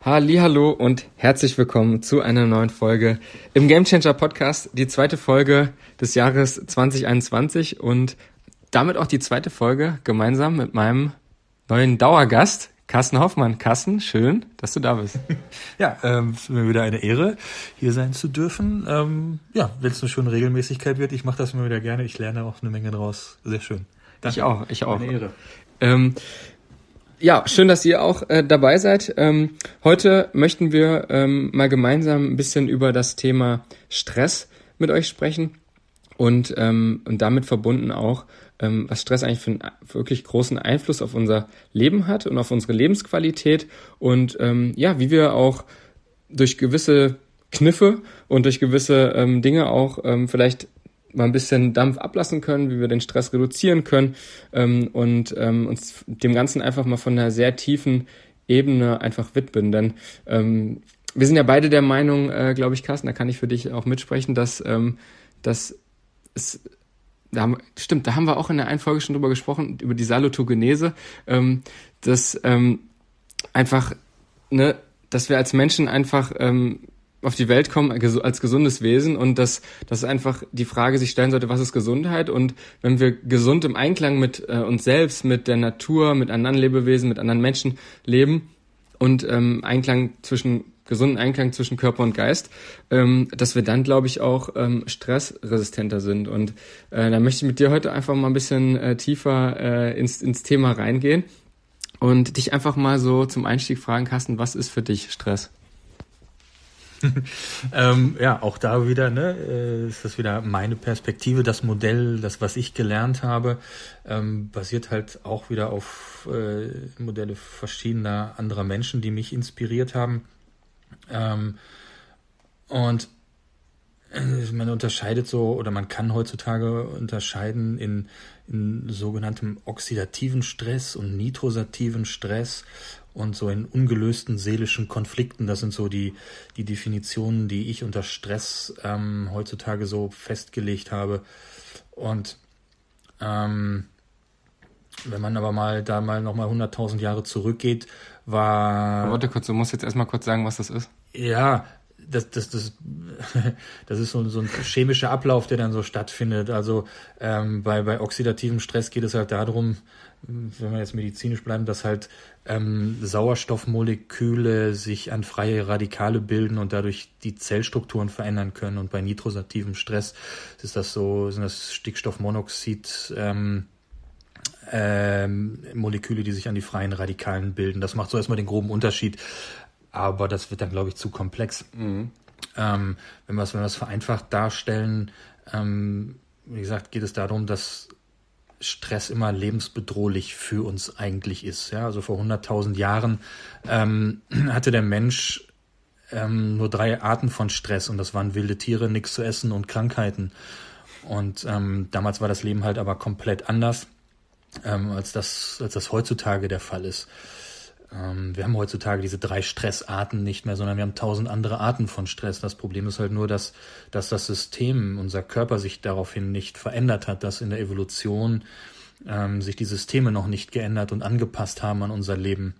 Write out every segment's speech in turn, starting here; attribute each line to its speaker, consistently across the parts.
Speaker 1: Hallo und herzlich willkommen zu einer neuen Folge im Game Changer Podcast, die zweite Folge des Jahres 2021 und damit auch die zweite Folge gemeinsam mit meinem neuen Dauergast, Carsten Hoffmann. Carsten, schön, dass du da bist.
Speaker 2: Ja, ähm, ist mir wieder eine Ehre, hier sein zu dürfen. Ähm, ja, wenn es eine schöne Regelmäßigkeit wird, ich mache das immer wieder gerne. Ich lerne auch eine Menge draus. Sehr schön.
Speaker 1: Danke. Ich auch, ich auch. Eine Ehre. Ähm, ja, schön, dass ihr auch äh, dabei seid. Ähm, heute möchten wir ähm, mal gemeinsam ein bisschen über das Thema Stress mit euch sprechen und, ähm, und damit verbunden auch, ähm, was Stress eigentlich für einen wirklich großen Einfluss auf unser Leben hat und auf unsere Lebensqualität und ähm, ja, wie wir auch durch gewisse Kniffe und durch gewisse ähm, Dinge auch ähm, vielleicht mal ein bisschen Dampf ablassen können, wie wir den Stress reduzieren können ähm, und ähm, uns dem Ganzen einfach mal von einer sehr tiefen Ebene einfach widmen. Denn ähm, wir sind ja beide der Meinung, äh, glaube ich, Carsten, da kann ich für dich auch mitsprechen, dass, ähm, dass es da haben, stimmt, da haben wir auch in der einen Folge schon drüber gesprochen, über die Salutogenese, ähm, dass ähm, einfach, ne, dass wir als Menschen einfach ähm, auf die Welt kommen als gesundes Wesen und dass, dass einfach die Frage sich stellen sollte, was ist Gesundheit? Und wenn wir gesund im Einklang mit äh, uns selbst, mit der Natur, mit anderen Lebewesen, mit anderen Menschen leben und ähm, Einklang zwischen gesunden Einklang zwischen Körper und Geist, ähm, dass wir dann, glaube ich, auch ähm, stressresistenter sind. Und äh, da möchte ich mit dir heute einfach mal ein bisschen äh, tiefer äh, ins, ins Thema reingehen und dich einfach mal so zum Einstieg fragen, Carsten, was ist für dich Stress?
Speaker 2: ähm, ja, auch da wieder, ne, äh, ist das wieder meine Perspektive, das Modell, das, was ich gelernt habe, ähm, basiert halt auch wieder auf äh, Modelle verschiedener anderer Menschen, die mich inspiriert haben. Ähm, und äh, man unterscheidet so, oder man kann heutzutage unterscheiden in, in sogenanntem oxidativen Stress und nitrosativen Stress und so in ungelösten seelischen Konflikten. Das sind so die, die Definitionen, die ich unter Stress ähm, heutzutage so festgelegt habe. Und ähm, wenn man aber mal da mal nochmal 100.000 Jahre zurückgeht, war.
Speaker 1: Warte kurz, du musst jetzt erstmal kurz sagen, was das ist.
Speaker 2: Ja, das, das, das, das ist so, so ein chemischer Ablauf, der dann so stattfindet. Also ähm, bei, bei oxidativem Stress geht es halt darum, wenn wir jetzt medizinisch bleiben, dass halt ähm, Sauerstoffmoleküle sich an freie Radikale bilden und dadurch die Zellstrukturen verändern können. Und bei nitrosativem Stress ist das so, sind das Stickstoffmonoxid ähm, ähm, Moleküle, die sich an die freien Radikalen bilden. Das macht so erstmal den groben Unterschied. Aber das wird dann, glaube ich, zu komplex. Mhm. Ähm, wenn wir es wenn vereinfacht darstellen, ähm, wie gesagt, geht es darum, dass Stress immer lebensbedrohlich für uns eigentlich ist. Ja, also vor 100.000 Jahren ähm, hatte der Mensch ähm, nur drei Arten von Stress und das waren wilde Tiere, nichts zu essen und Krankheiten. Und ähm, damals war das Leben halt aber komplett anders, ähm, als, das, als das heutzutage der Fall ist. Ähm, wir haben heutzutage diese drei Stressarten nicht mehr, sondern wir haben tausend andere Arten von Stress. Das Problem ist halt nur, dass, dass das System, unser Körper sich daraufhin nicht verändert hat, dass in der Evolution ähm, sich die Systeme noch nicht geändert und angepasst haben an unser Leben.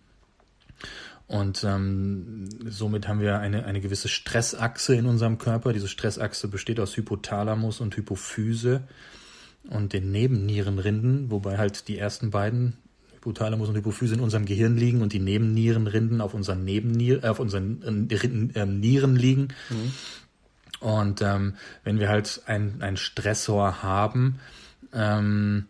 Speaker 2: Und ähm, somit haben wir eine, eine gewisse Stressachse in unserem Körper. Diese Stressachse besteht aus Hypothalamus und Hypophyse und den Nebennierenrinden, wobei halt die ersten beiden Hypothalamus und Hypophyse in unserem Gehirn liegen und die Nebennierenrinden auf unseren Nebennier, äh, auf unseren äh, Nieren liegen. Mhm. Und ähm, wenn wir halt einen Stressor haben, ähm,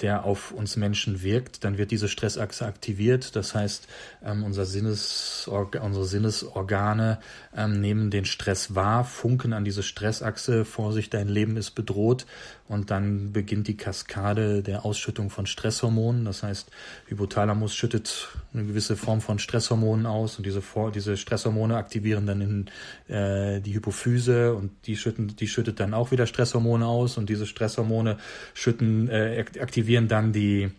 Speaker 2: der auf uns Menschen wirkt, dann wird diese Stressachse aktiviert. Das heißt, ähm, unser Sinnesorga unsere Sinnesorgane ähm, nehmen den Stress wahr, funken an diese Stressachse, Vorsicht, dein Leben ist bedroht. Und dann beginnt die Kaskade der Ausschüttung von Stresshormonen. Das heißt, Hypothalamus schüttet eine gewisse Form von Stresshormonen aus und diese, diese Stresshormone aktivieren dann in äh, die Hypophyse und die schütten, die schüttet dann auch wieder Stresshormone aus und diese Stresshormone schütten, äh, aktivieren dann die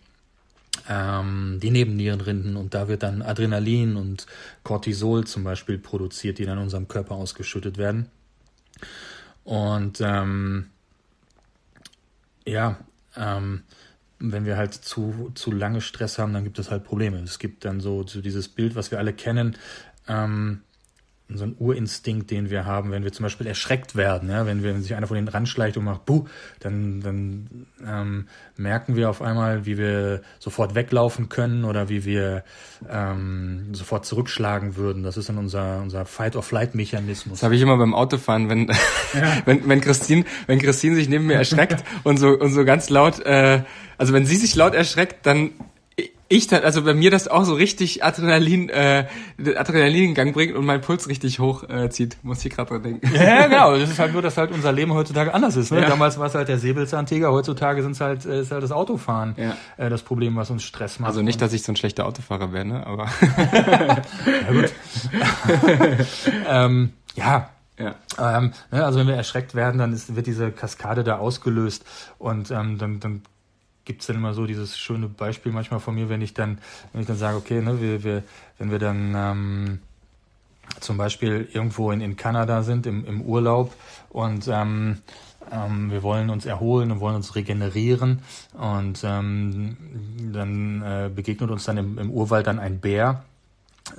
Speaker 2: ähm, die Nebennierenrinden und da wird dann Adrenalin und Cortisol zum Beispiel produziert, die dann in unserem Körper ausgeschüttet werden. Und ähm, ja, ähm, wenn wir halt zu, zu lange Stress haben, dann gibt es halt Probleme. Es gibt dann so, so dieses Bild, was wir alle kennen, ähm, so ein Urinstinkt, den wir haben, wenn wir zum Beispiel erschreckt werden, ja, wenn, wir, wenn sich einer von denen ranschleicht und macht, buh, dann, dann ähm, merken wir auf einmal, wie wir sofort weglaufen können oder wie wir ähm, sofort zurückschlagen würden. Das ist dann unser, unser Fight-or-Flight-Mechanismus.
Speaker 1: Das habe ich immer beim Autofahren, wenn, ja. wenn, wenn Christine, wenn Christine sich neben mir erschreckt und so, und so ganz laut, äh, also wenn sie sich laut erschreckt, dann ich also bei mir das auch so richtig Adrenalin, äh, Adrenalin in Gang bringt und mein Puls richtig hoch äh, zieht, muss ich gerade dran denken.
Speaker 2: Ja, genau. Das ist halt nur, dass halt unser Leben heutzutage anders ist. Ne? Ja. Damals war es halt der Säbelzahntiger, heutzutage sind es halt, äh, ist halt das Autofahren ja. äh, das Problem, was uns Stress macht.
Speaker 1: Also nicht, dass ich so ein schlechter Autofahrer wäre, ne? aber.
Speaker 2: ja, gut. ähm, ja, ja. Ähm, ne, also wenn wir erschreckt werden, dann ist, wird diese Kaskade da ausgelöst und ähm, dann, dann gibt es dann immer so dieses schöne Beispiel manchmal von mir, wenn ich dann, wenn ich dann sage, okay, ne, wir, wir, wenn wir dann ähm, zum Beispiel irgendwo in, in Kanada sind, im, im Urlaub und ähm, ähm, wir wollen uns erholen und wollen uns regenerieren und ähm, dann äh, begegnet uns dann im, im Urwald dann ein Bär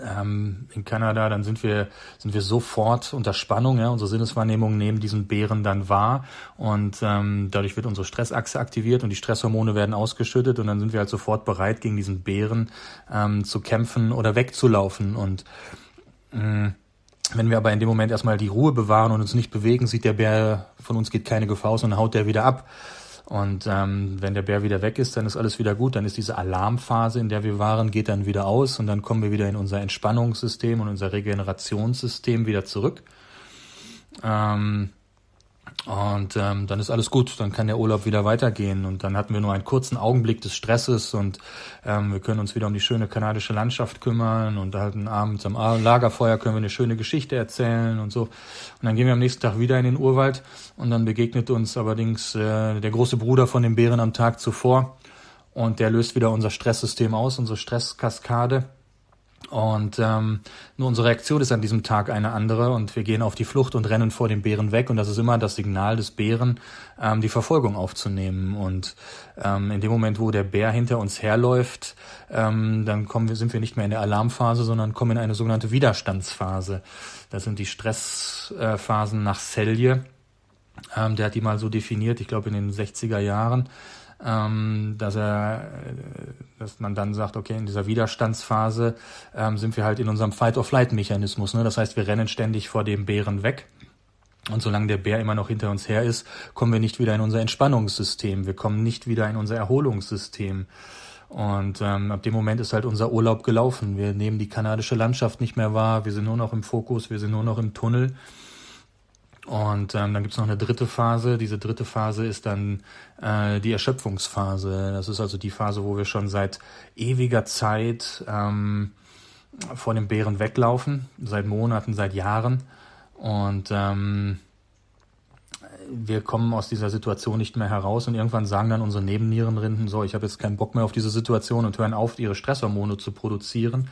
Speaker 2: ähm, in Kanada, dann sind wir, sind wir sofort unter Spannung. Ja? Unsere Sinneswahrnehmung nehmen diesen Bären dann wahr und ähm, dadurch wird unsere Stressachse aktiviert und die Stresshormone werden ausgeschüttet und dann sind wir halt sofort bereit, gegen diesen Bären ähm, zu kämpfen oder wegzulaufen. Und mh, mm, wenn wir aber in dem Moment erstmal die Ruhe bewahren und uns nicht bewegen, sieht der Bär, von uns geht keine Gefahr aus und haut der wieder ab. Und ähm, wenn der Bär wieder weg ist, dann ist alles wieder gut. Dann ist diese Alarmphase, in der wir waren, geht dann wieder aus und dann kommen wir wieder in unser Entspannungssystem und unser Regenerationssystem wieder zurück. Ähm, und ähm, dann ist alles gut, dann kann der Urlaub wieder weitergehen. Und dann hatten wir nur einen kurzen Augenblick des Stresses und ähm, wir können uns wieder um die schöne kanadische Landschaft kümmern und halt abends am Lagerfeuer können wir eine schöne Geschichte erzählen und so. Und dann gehen wir am nächsten Tag wieder in den Urwald und dann begegnet uns allerdings äh, der große Bruder von den Bären am Tag zuvor und der löst wieder unser Stresssystem aus, unsere Stresskaskade. Und ähm, nur unsere Reaktion ist an diesem Tag eine andere und wir gehen auf die Flucht und rennen vor dem Bären weg und das ist immer das Signal des Bären, ähm, die Verfolgung aufzunehmen. Und ähm, in dem Moment, wo der Bär hinter uns herläuft, ähm, dann kommen wir, sind wir nicht mehr in der Alarmphase, sondern kommen in eine sogenannte Widerstandsphase. Das sind die Stressphasen nach Selye. Ähm, der hat die mal so definiert, ich glaube in den 60er Jahren ähm, dass er, dass man dann sagt, okay, in dieser Widerstandsphase ähm, sind wir halt in unserem Fight-or-Flight-Mechanismus. Ne? Das heißt, wir rennen ständig vor dem Bären weg. Und solange der Bär immer noch hinter uns her ist, kommen wir nicht wieder in unser Entspannungssystem. Wir kommen nicht wieder in unser Erholungssystem. Und ähm, ab dem Moment ist halt unser Urlaub gelaufen. Wir nehmen die kanadische Landschaft nicht mehr wahr. Wir sind nur noch im Fokus. Wir sind nur noch im Tunnel. Und ähm, dann gibt's noch eine dritte Phase. Diese dritte Phase ist dann äh, die Erschöpfungsphase. Das ist also die Phase, wo wir schon seit ewiger Zeit ähm, vor dem Bären weglaufen, seit Monaten, seit Jahren. Und ähm, wir kommen aus dieser Situation nicht mehr heraus und irgendwann sagen dann unsere Nebennierenrinden so, ich habe jetzt keinen Bock mehr auf diese Situation und hören auf, ihre Stresshormone zu produzieren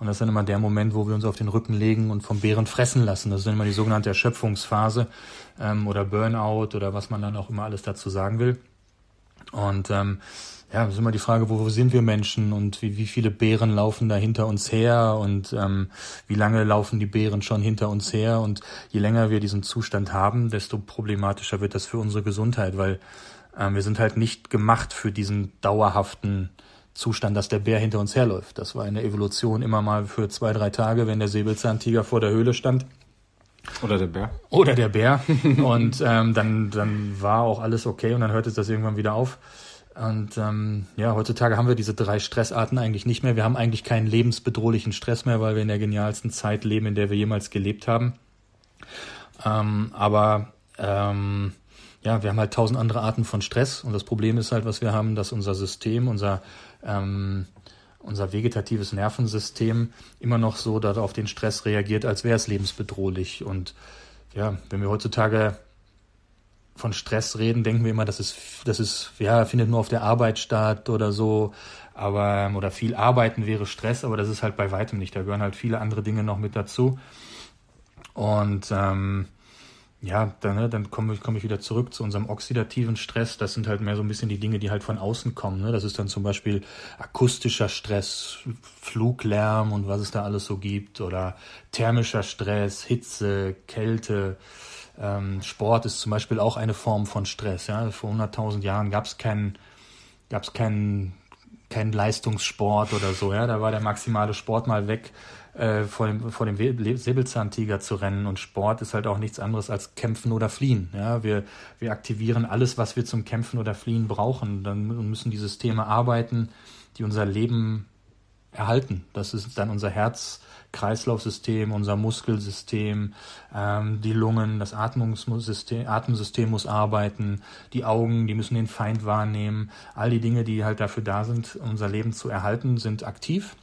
Speaker 2: und das ist dann immer der Moment, wo wir uns auf den Rücken legen und vom Bären fressen lassen. Das ist dann immer die sogenannte Erschöpfungsphase ähm, oder Burnout oder was man dann auch immer alles dazu sagen will. Und ähm, ja, das ist immer die Frage, wo, wo sind wir Menschen und wie, wie viele Bären laufen da hinter uns her und ähm, wie lange laufen die Bären schon hinter uns her und je länger wir diesen Zustand haben, desto problematischer wird das für unsere Gesundheit, weil ähm, wir sind halt nicht gemacht für diesen dauerhaften Zustand, dass der Bär hinter uns herläuft. Das war eine Evolution immer mal für zwei, drei Tage, wenn der Säbelzahntiger vor der Höhle stand.
Speaker 1: Oder der Bär.
Speaker 2: Oder der Bär. und ähm, dann, dann war auch alles okay und dann hörte das irgendwann wieder auf. Und ähm, ja, heutzutage haben wir diese drei Stressarten eigentlich nicht mehr. Wir haben eigentlich keinen lebensbedrohlichen Stress mehr, weil wir in der genialsten Zeit leben, in der wir jemals gelebt haben. Ähm, aber ähm, ja, wir haben halt tausend andere Arten von Stress und das Problem ist halt, was wir haben, dass unser System, unser ähm, unser vegetatives Nervensystem immer noch so auf den Stress reagiert, als wäre es lebensbedrohlich. Und ja, wenn wir heutzutage von Stress reden, denken wir immer, das ist, das ist, ja, findet nur auf der Arbeit statt oder so, aber, oder viel Arbeiten wäre Stress, aber das ist halt bei weitem nicht. Da gehören halt viele andere Dinge noch mit dazu. Und ähm, ja, dann, ne, dann komme komm ich wieder zurück zu unserem oxidativen Stress. Das sind halt mehr so ein bisschen die Dinge, die halt von außen kommen. Ne? Das ist dann zum Beispiel akustischer Stress, Fluglärm und was es da alles so gibt. Oder thermischer Stress, Hitze, Kälte. Ähm, Sport ist zum Beispiel auch eine Form von Stress. Ja? Vor 100.000 Jahren gab es keinen gab's keinen kein Leistungssport oder so. Ja? Da war der maximale Sport mal weg äh, vor dem, vor dem Säbelzahntiger zu rennen. Und Sport ist halt auch nichts anderes als kämpfen oder fliehen. Ja, wir, wir aktivieren alles, was wir zum Kämpfen oder Fliehen brauchen. Dann müssen die Systeme arbeiten, die unser Leben erhalten. Das ist dann unser Herz-Kreislaufsystem, unser Muskelsystem, ähm, die Lungen, das Atmungssystem, Atemsystem muss arbeiten, die Augen, die müssen den Feind wahrnehmen. All die Dinge, die halt dafür da sind, unser Leben zu erhalten, sind aktiv.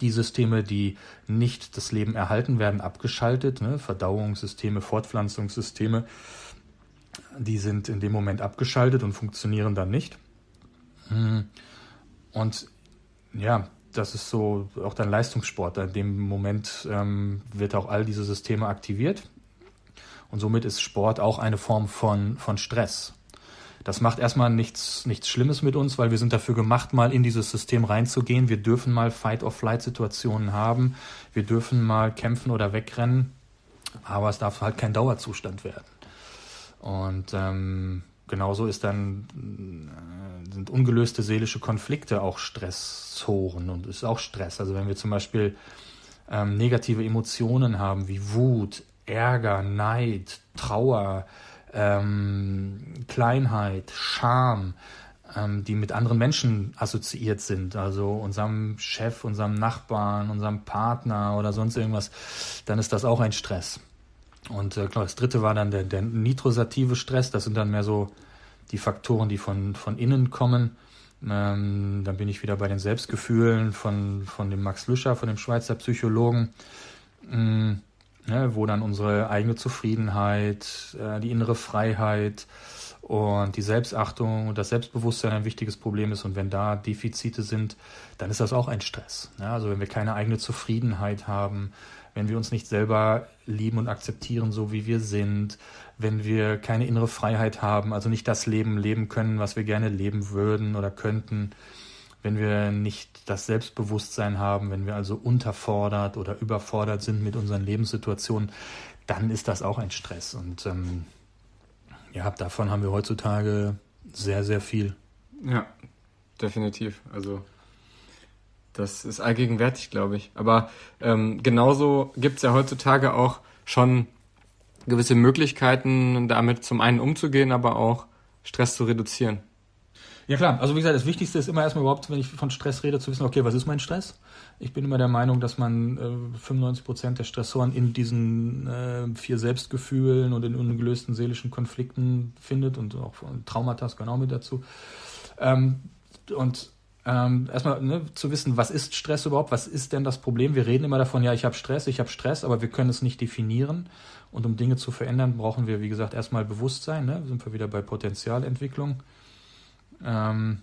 Speaker 2: Die Systeme, die nicht das Leben erhalten, werden abgeschaltet. Ne? Verdauungssysteme, Fortpflanzungssysteme, die sind in dem Moment abgeschaltet und funktionieren dann nicht. Hm. Und ja, das ist so auch dann Leistungssport. In dem Moment ähm, wird auch all diese Systeme aktiviert. Und somit ist Sport auch eine Form von, von Stress. Das macht erstmal nichts, nichts Schlimmes mit uns, weil wir sind dafür gemacht, mal in dieses System reinzugehen. Wir dürfen mal Fight-or-Flight-Situationen haben. Wir dürfen mal kämpfen oder wegrennen. Aber es darf halt kein Dauerzustand werden. Und ähm, genauso ist dann, äh, sind ungelöste seelische Konflikte auch Stressoren und ist auch Stress. Also wenn wir zum Beispiel ähm, negative Emotionen haben wie Wut, Ärger, Neid, Trauer, ähm, Kleinheit, Scham, ähm, die mit anderen Menschen assoziiert sind, also unserem Chef, unserem Nachbarn, unserem Partner oder sonst irgendwas, dann ist das auch ein Stress. Und äh, klar, das dritte war dann der, der nitrosative Stress, das sind dann mehr so die Faktoren, die von, von innen kommen. Ähm, dann bin ich wieder bei den Selbstgefühlen von, von dem Max Lüscher, von dem Schweizer Psychologen. Ähm, ne, wo dann unsere eigene Zufriedenheit, äh, die innere Freiheit und die Selbstachtung und das Selbstbewusstsein ein wichtiges Problem ist. Und wenn da Defizite sind, dann ist das auch ein Stress. Ja, also wenn wir keine eigene Zufriedenheit haben, wenn wir uns nicht selber lieben und akzeptieren, so wie wir sind, wenn wir keine innere Freiheit haben, also nicht das Leben leben können, was wir gerne leben würden oder könnten, wenn wir nicht das Selbstbewusstsein haben, wenn wir also unterfordert oder überfordert sind mit unseren Lebenssituationen, dann ist das auch ein Stress. Und ähm, ja, davon haben wir heutzutage sehr, sehr viel.
Speaker 1: Ja, definitiv. Also das ist allgegenwärtig, glaube ich. Aber ähm, genauso gibt es ja heutzutage auch schon gewisse Möglichkeiten, damit zum einen umzugehen, aber auch Stress zu reduzieren.
Speaker 2: Ja klar, also wie gesagt, das Wichtigste ist immer erstmal überhaupt, wenn ich von Stress rede, zu wissen, okay, was ist mein Stress? Ich bin immer der Meinung, dass man äh, 95 Prozent der Stressoren in diesen äh, vier Selbstgefühlen und in ungelösten seelischen Konflikten findet und auch Traumata genau mit dazu. Ähm, und ähm, erstmal ne, zu wissen, was ist Stress überhaupt? Was ist denn das Problem? Wir reden immer davon, ja, ich habe Stress, ich habe Stress, aber wir können es nicht definieren. Und um Dinge zu verändern, brauchen wir, wie gesagt, erstmal Bewusstsein. Ne? Sind wir wieder bei Potenzialentwicklung. Ähm,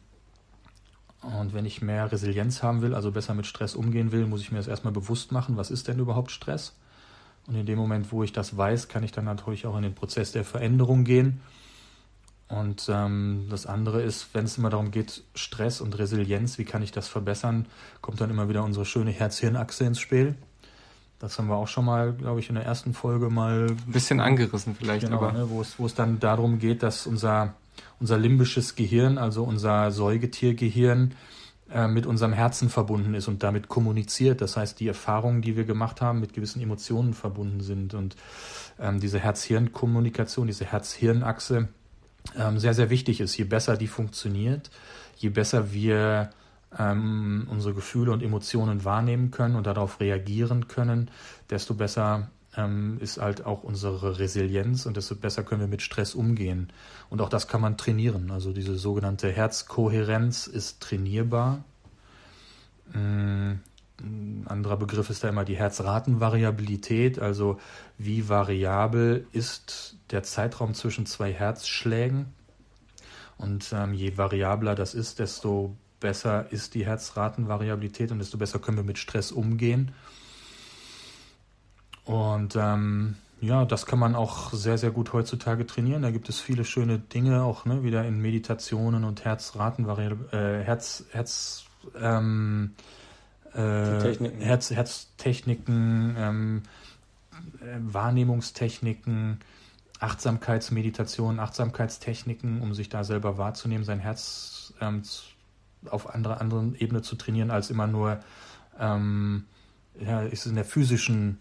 Speaker 2: und wenn ich mehr Resilienz haben will, also besser mit Stress umgehen will, muss ich mir das erstmal bewusst machen, was ist denn überhaupt Stress? Und in dem Moment, wo ich das weiß, kann ich dann natürlich auch in den Prozess der Veränderung gehen. Und ähm, das andere ist, wenn es immer darum geht, Stress und Resilienz, wie kann ich das verbessern, kommt dann immer wieder unsere schöne Herz-Hirn-Achse ins Spiel. Das haben wir auch schon mal, glaube ich, in der ersten Folge mal
Speaker 1: ein bisschen angerissen vielleicht,
Speaker 2: genau, aber ne, wo es wo es dann darum geht, dass unser unser limbisches Gehirn, also unser Säugetiergehirn, äh, mit unserem Herzen verbunden ist und damit kommuniziert. Das heißt, die Erfahrungen, die wir gemacht haben, mit gewissen Emotionen verbunden sind. Und ähm, diese Herz-Hirn-Kommunikation, diese Herz-Hirn-Achse ähm, sehr, sehr wichtig ist. Je besser die funktioniert, je besser wir ähm, unsere Gefühle und Emotionen wahrnehmen können und darauf reagieren können, desto besser ähm, ist halt auch unsere Resilienz und desto besser können wir mit Stress umgehen. Und auch das kann man trainieren. Also diese sogenannte Herzkohärenz ist trainierbar. Ähm, ein anderer Begriff ist da immer die Herzratenvariabilität, also wie variabel ist der Zeitraum zwischen zwei Herzschlägen. Und ähm, je variabler das ist, desto besser ist die Herzratenvariabilität und desto besser können wir mit Stress umgehen. Und ähm, ja, das kann man auch sehr, sehr gut heutzutage trainieren. Da gibt es viele schöne Dinge, auch ne, wieder in Meditationen und Herzratenvariablen, äh, Herz, Herz, ähm, äh, Techniken. Herz, Herztechniken, ähm, äh, Wahrnehmungstechniken, Achtsamkeitsmeditationen, Achtsamkeitstechniken, um sich da selber wahrzunehmen, sein Herz ähm, auf anderer anderen Ebene zu trainieren, als immer nur ähm, ja, ist in der physischen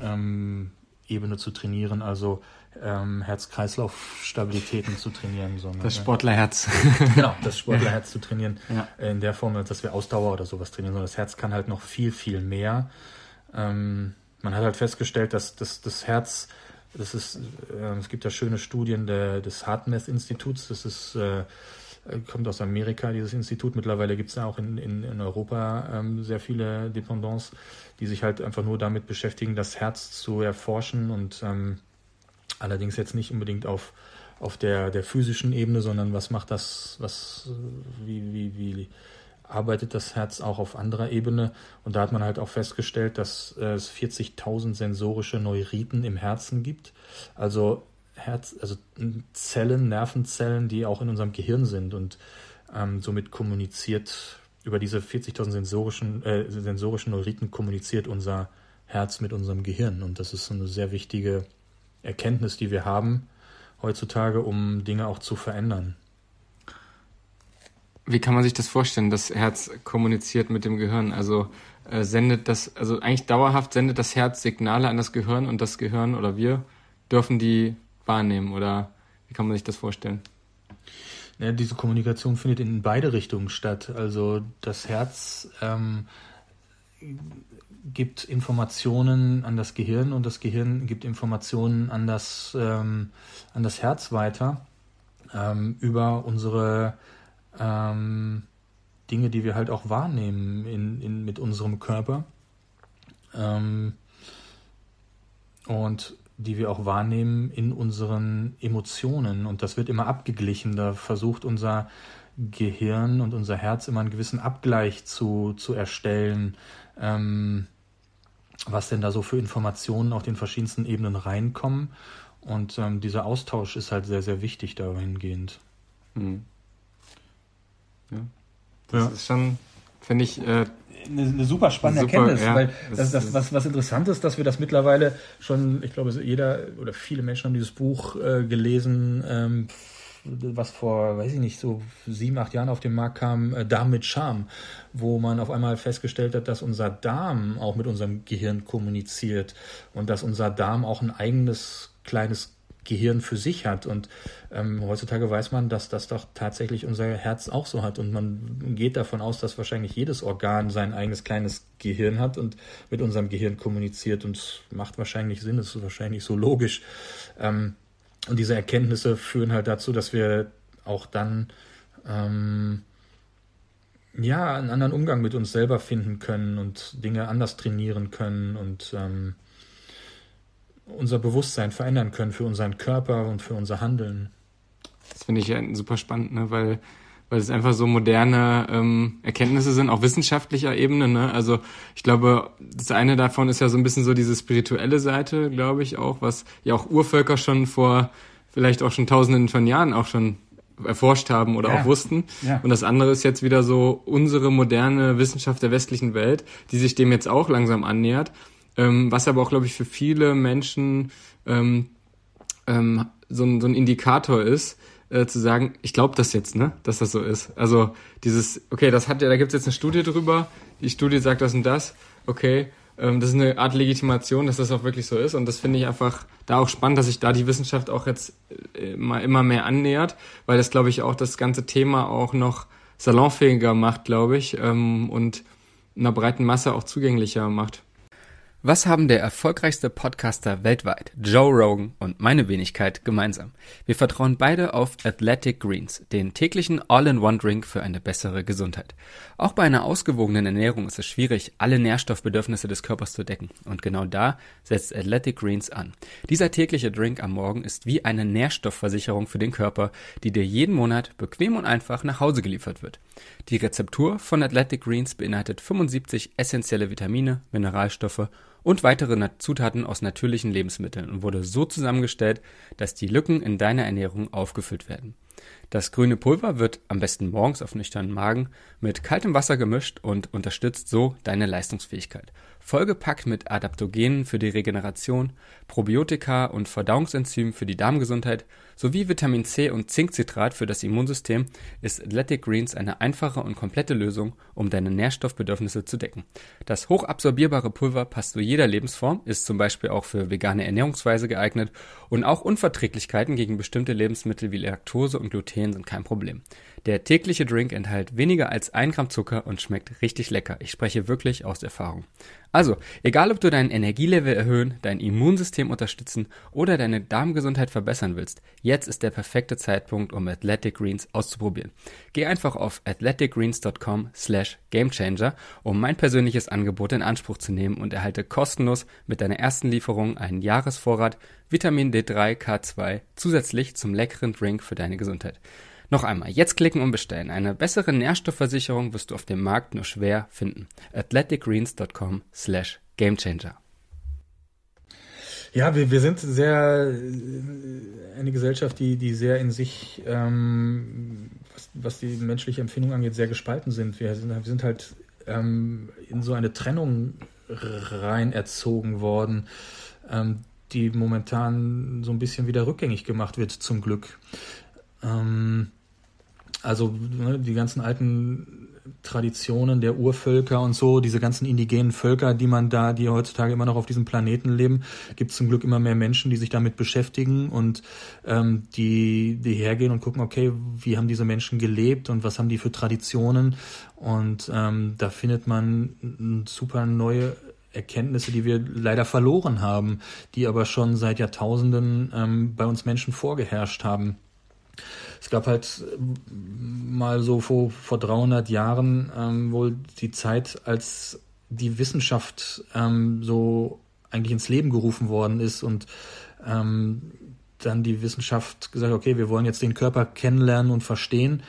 Speaker 2: ähm, Ebene zu trainieren, also ähm, Herz-Kreislauf-Stabilitäten zu trainieren.
Speaker 1: Sondern, das Sportlerherz.
Speaker 2: genau, das Sportlerherz zu trainieren. Ja. In der Form, dass wir Ausdauer oder sowas trainieren, sondern das Herz kann halt noch viel, viel mehr. Ähm, man hat halt festgestellt, dass, dass das Herz, das ist, äh, es gibt ja schöne Studien der, des HeartMath-Instituts, das ist äh, kommt aus Amerika, dieses Institut. Mittlerweile gibt es ja auch in, in, in Europa ähm, sehr viele Dependants, die sich halt einfach nur damit beschäftigen, das Herz zu erforschen und ähm, allerdings jetzt nicht unbedingt auf, auf der, der physischen Ebene, sondern was macht das, was, wie, wie, wie arbeitet das Herz auch auf anderer Ebene. Und da hat man halt auch festgestellt, dass äh, es 40.000 sensorische Neuriten im Herzen gibt. Also Herz, also Zellen, Nervenzellen, die auch in unserem Gehirn sind und ähm, somit kommuniziert über diese 40.000 sensorischen, äh, sensorischen Neuriten kommuniziert unser Herz mit unserem Gehirn. Und das ist eine sehr wichtige Erkenntnis, die wir haben heutzutage, um Dinge auch zu verändern.
Speaker 1: Wie kann man sich das vorstellen? Das Herz kommuniziert mit dem Gehirn. Also äh, sendet das, also eigentlich dauerhaft sendet das Herz Signale an das Gehirn und das Gehirn oder wir dürfen die wahrnehmen oder wie kann man sich das vorstellen?
Speaker 2: Ja, diese Kommunikation findet in beide Richtungen statt. Also das Herz ähm, gibt Informationen an das Gehirn und das Gehirn gibt Informationen an das, ähm, an das Herz weiter ähm, über unsere ähm, Dinge, die wir halt auch wahrnehmen in, in, mit unserem Körper. Ähm, und die wir auch wahrnehmen in unseren Emotionen. Und das wird immer abgeglichen. Da versucht unser Gehirn und unser Herz immer einen gewissen Abgleich zu, zu erstellen, ähm, was denn da so für Informationen auf den verschiedensten Ebenen reinkommen. Und ähm, dieser Austausch ist halt sehr, sehr wichtig dahingehend. Mhm.
Speaker 1: Ja. Das ja. ist schon, finde ich, äh,
Speaker 2: eine, eine super spannende super, Erkenntnis, ja, weil das, das, was, was interessant ist, dass wir das mittlerweile schon, ich glaube, jeder oder viele Menschen haben dieses Buch äh, gelesen, ähm, was vor, weiß ich nicht, so sieben, acht Jahren auf den Markt kam, äh, Darm mit Charme, wo man auf einmal festgestellt hat, dass unser Darm auch mit unserem Gehirn kommuniziert und dass unser Darm auch ein eigenes kleines Gehirn für sich hat. Und ähm, heutzutage weiß man, dass das doch tatsächlich unser Herz auch so hat. Und man geht davon aus, dass wahrscheinlich jedes Organ sein eigenes kleines Gehirn hat und mit unserem Gehirn kommuniziert. Und es macht wahrscheinlich Sinn, es ist wahrscheinlich so logisch. Ähm, und diese Erkenntnisse führen halt dazu, dass wir auch dann ähm, ja einen anderen Umgang mit uns selber finden können und Dinge anders trainieren können und ähm, unser Bewusstsein verändern können für unseren Körper und für unser Handeln.
Speaker 1: Das finde ich ja super spannend, ne? weil, weil es einfach so moderne ähm, Erkenntnisse sind, auch wissenschaftlicher Ebene. Ne? Also ich glaube, das eine davon ist ja so ein bisschen so diese spirituelle Seite, glaube ich auch, was ja auch Urvölker schon vor vielleicht auch schon tausenden von Jahren auch schon erforscht haben oder ja. auch wussten. Ja. Und das andere ist jetzt wieder so unsere moderne Wissenschaft der westlichen Welt, die sich dem jetzt auch langsam annähert. Ähm, was aber auch, glaube ich, für viele Menschen ähm, ähm, so, ein, so ein Indikator ist, äh, zu sagen, ich glaube das jetzt, ne, dass das so ist. Also dieses, okay, das hat ja, da gibt es jetzt eine Studie drüber, die Studie sagt das und das, okay, ähm, das ist eine Art Legitimation, dass das auch wirklich so ist. Und das finde ich einfach da auch spannend, dass sich da die Wissenschaft auch jetzt äh, immer, immer mehr annähert, weil das, glaube ich, auch das ganze Thema auch noch salonfähiger macht, glaube ich, ähm, und einer breiten Masse auch zugänglicher macht. Was haben der erfolgreichste Podcaster weltweit, Joe Rogan und meine Wenigkeit gemeinsam? Wir vertrauen beide auf Athletic Greens, den täglichen All-in-One-Drink für eine bessere Gesundheit. Auch bei einer ausgewogenen Ernährung ist es schwierig, alle Nährstoffbedürfnisse des Körpers zu decken. Und genau da setzt Athletic Greens an. Dieser tägliche Drink am Morgen ist wie eine Nährstoffversicherung für den Körper, die dir jeden Monat bequem und einfach nach Hause geliefert wird. Die Rezeptur von Athletic Greens beinhaltet 75 essentielle Vitamine, Mineralstoffe
Speaker 3: und weitere Zutaten aus natürlichen Lebensmitteln und wurde so zusammengestellt, dass die Lücken in deiner Ernährung aufgefüllt werden. Das grüne Pulver wird am besten morgens auf nüchternen Magen mit kaltem Wasser gemischt und unterstützt so deine Leistungsfähigkeit vollgepackt mit Adaptogenen für die Regeneration, Probiotika und Verdauungsenzymen für die Darmgesundheit sowie Vitamin C und Zinkcitrat für das Immunsystem ist Athletic Greens eine einfache und komplette Lösung, um deine Nährstoffbedürfnisse zu decken. Das hochabsorbierbare Pulver passt zu jeder Lebensform, ist zum Beispiel auch für vegane Ernährungsweise geeignet und auch Unverträglichkeiten gegen bestimmte Lebensmittel wie Laktose und Gluten sind kein Problem. Der tägliche Drink enthält weniger als ein Gramm Zucker und schmeckt richtig lecker. Ich spreche wirklich aus Erfahrung. Also, egal ob du dein Energielevel erhöhen, dein Immunsystem unterstützen oder deine Darmgesundheit verbessern willst, jetzt ist der perfekte Zeitpunkt, um Athletic Greens auszuprobieren. Geh einfach auf athleticgreens.com slash gamechanger, um mein persönliches Angebot in Anspruch zu nehmen und erhalte kostenlos mit deiner ersten Lieferung einen Jahresvorrat Vitamin D3 K2 zusätzlich zum leckeren Drink für deine Gesundheit. Noch einmal, jetzt klicken und bestellen. Eine bessere Nährstoffversicherung wirst du auf dem Markt nur schwer finden. athleticgreens.com slash gamechanger.
Speaker 2: Ja, wir, wir sind sehr eine Gesellschaft, die, die sehr in sich, ähm, was, was die menschliche Empfindung angeht, sehr gespalten sind. Wir sind, wir sind halt ähm, in so eine Trennung rein erzogen worden, ähm, die momentan so ein bisschen wieder rückgängig gemacht wird, zum Glück. Ähm, also ne, die ganzen alten Traditionen der Urvölker und so, diese ganzen indigenen Völker, die man da, die heutzutage immer noch auf diesem Planeten leben, gibt es zum Glück immer mehr Menschen, die sich damit beschäftigen und ähm, die, die hergehen und gucken, okay, wie haben diese Menschen gelebt und was haben die für Traditionen und ähm, da findet man super neue Erkenntnisse, die wir leider verloren haben, die aber schon seit Jahrtausenden ähm, bei uns Menschen vorgeherrscht haben. Es gab halt mal so vor, vor 300 Jahren ähm, wohl die Zeit, als die Wissenschaft ähm, so eigentlich ins Leben gerufen worden ist und ähm, dann die Wissenschaft gesagt, okay, wir wollen jetzt den Körper kennenlernen und verstehen.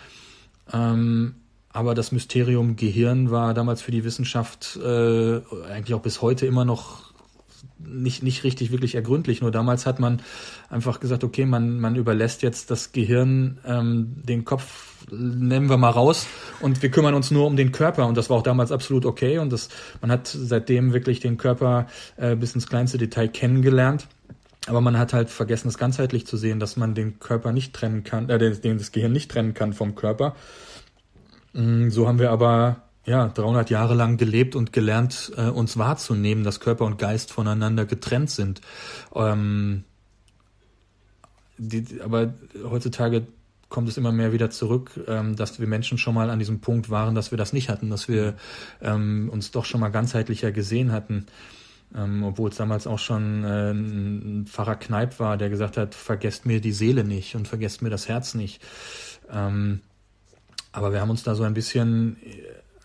Speaker 2: Ähm, aber das Mysterium Gehirn war damals für die Wissenschaft äh, eigentlich auch bis heute immer noch nicht, nicht richtig wirklich ergründlich. Nur damals hat man einfach gesagt, okay, man, man überlässt jetzt das Gehirn, ähm, den Kopf nehmen wir mal raus und wir kümmern uns nur um den Körper. Und das war auch damals absolut okay. Und das, man hat seitdem wirklich den Körper äh, bis ins kleinste Detail kennengelernt. Aber man hat halt vergessen, es ganzheitlich zu sehen, dass man den Körper nicht trennen kann, äh, den, das Gehirn nicht trennen kann vom Körper. Mm, so haben wir aber ja, 300 Jahre lang gelebt und gelernt, äh, uns wahrzunehmen, dass Körper und Geist voneinander getrennt sind. Ähm, die, aber heutzutage kommt es immer mehr wieder zurück, ähm, dass wir Menschen schon mal an diesem Punkt waren, dass wir das nicht hatten, dass wir ähm, uns doch schon mal ganzheitlicher gesehen hatten. Ähm, obwohl es damals auch schon äh, ein Pfarrer Kneip war, der gesagt hat, vergesst mir die Seele nicht und vergesst mir das Herz nicht. Ähm, aber wir haben uns da so ein bisschen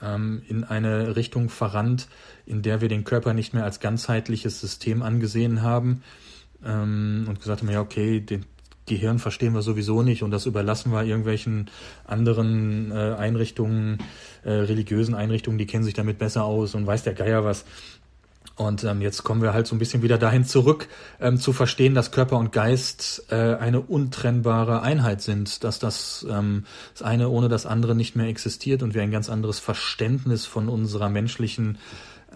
Speaker 2: ähm, in eine Richtung verrannt, in der wir den Körper nicht mehr als ganzheitliches System angesehen haben ähm, und gesagt haben, ja, okay, den Gehirn verstehen wir sowieso nicht und das überlassen wir irgendwelchen anderen äh, Einrichtungen, äh, religiösen Einrichtungen, die kennen sich damit besser aus und weiß der Geier was. Und ähm, jetzt kommen wir halt so ein bisschen wieder dahin zurück, ähm, zu verstehen, dass Körper und Geist äh, eine untrennbare Einheit sind, dass das, ähm, das eine ohne das andere nicht mehr existiert und wir ein ganz anderes Verständnis von unserer menschlichen